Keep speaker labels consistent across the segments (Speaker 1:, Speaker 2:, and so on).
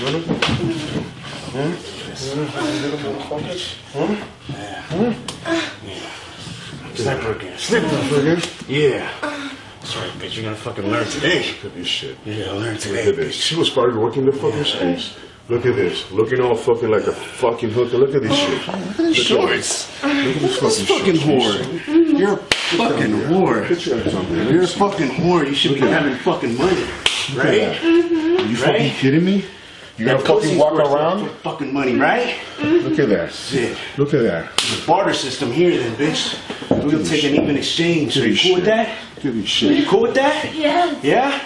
Speaker 1: Little motherfuckers? Huh? Sniper again.
Speaker 2: Sniper again?
Speaker 1: Yeah. Right, bitch. You're gonna fucking learn today.
Speaker 2: Look at this shit.
Speaker 1: Yeah, learn
Speaker 2: Look
Speaker 1: today.
Speaker 2: at this. She was probably working the fucking streets. Look at this. Looking all fucking like a fucking hooker. Look at this shit. Oh, look at this.
Speaker 1: Shorts.
Speaker 2: Look at this fucking,
Speaker 1: Fucking whore. You're a fucking whore.
Speaker 2: Put your ass on there.
Speaker 1: You're a fucking whore. You should be having fucking money, right?
Speaker 2: Are you fucking kidding me? You gotta
Speaker 1: That
Speaker 2: fucking
Speaker 1: pussy's
Speaker 2: walk around?
Speaker 1: for Fucking money, right?
Speaker 2: Look at that.
Speaker 1: Shit.
Speaker 2: Look at that.
Speaker 1: The barter system here, then, bitch. We'll take an even exchange. Are you cool with that?
Speaker 2: Look at this
Speaker 1: Are you
Speaker 2: shit.
Speaker 1: cool with that?
Speaker 3: Yeah.
Speaker 1: Yeah.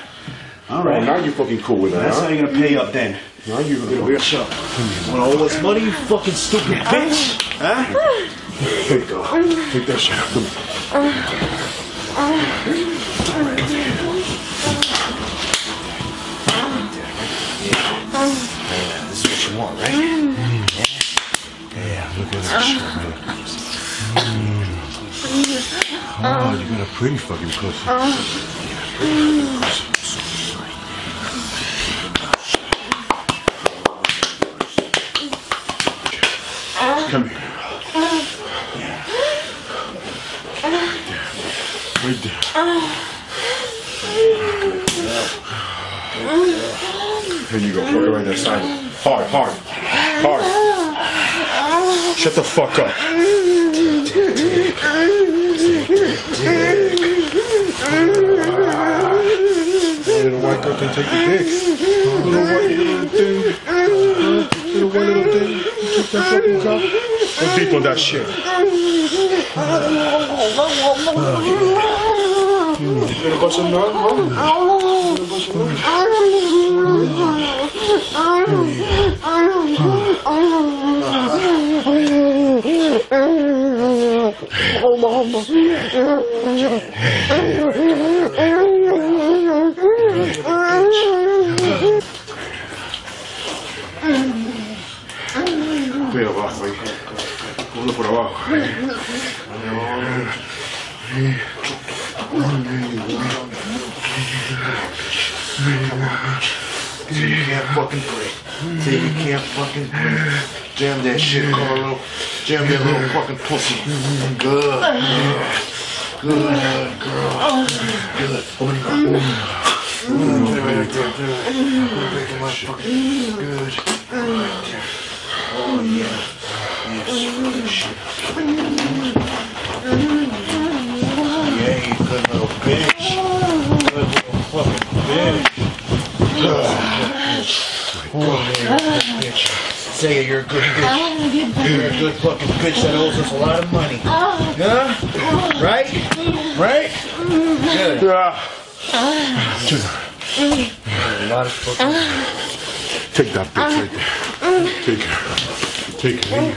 Speaker 1: All
Speaker 2: right.
Speaker 1: Right.
Speaker 2: now you're fucking cool with that,
Speaker 1: That's how you're gonna pay up then.
Speaker 2: Now you're gonna
Speaker 1: Bitch up. Want all this money, you fucking stupid bitch? Huh?
Speaker 2: Here you go. Take that shit.
Speaker 1: Uh, uh, uh.
Speaker 2: Oh, you got a pretty fucking pussy. Oh. Come here. Right there. Right there. Here you go. Put it right there, side. Hard, hard, hard. Shut the fuck up. Can take. Little white little thing. Little white little thing. You that fucking. Go deep on that shit. You gonna bust a nut, huh? Estoy abajo ahí. Uno por abajo.
Speaker 1: Fucking breathe. Till you can't fucking. Jam that shit, Carlo. Jam that little fucking pussy. Good. Good, girl. Good. Open your mouth. Good. Right there. Good. Right there. Oh, yeah. Yes, good shit. Yeah, you good little bitch. Good little fucking bitch. Oh, man, good bitch. Say it, you're a good bitch. You're a good fucking bitch that owes us a lot of money. Huh? Right? Right? Good. A lot of fucking.
Speaker 2: Take that bitch right there. Take her. Take her.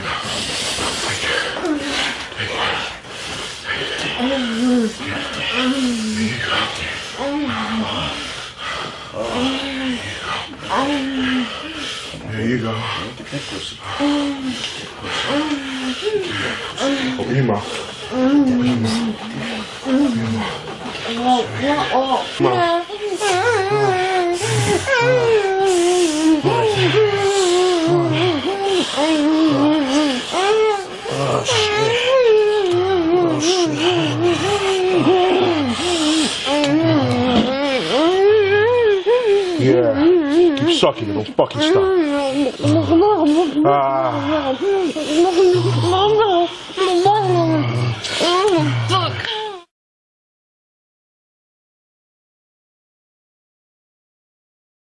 Speaker 2: There you go. There you go. Open your mouth.
Speaker 1: Oh, shit. Oh, shit.
Speaker 2: Yeah. Keep sucking it. Don't fucking stop. Ah.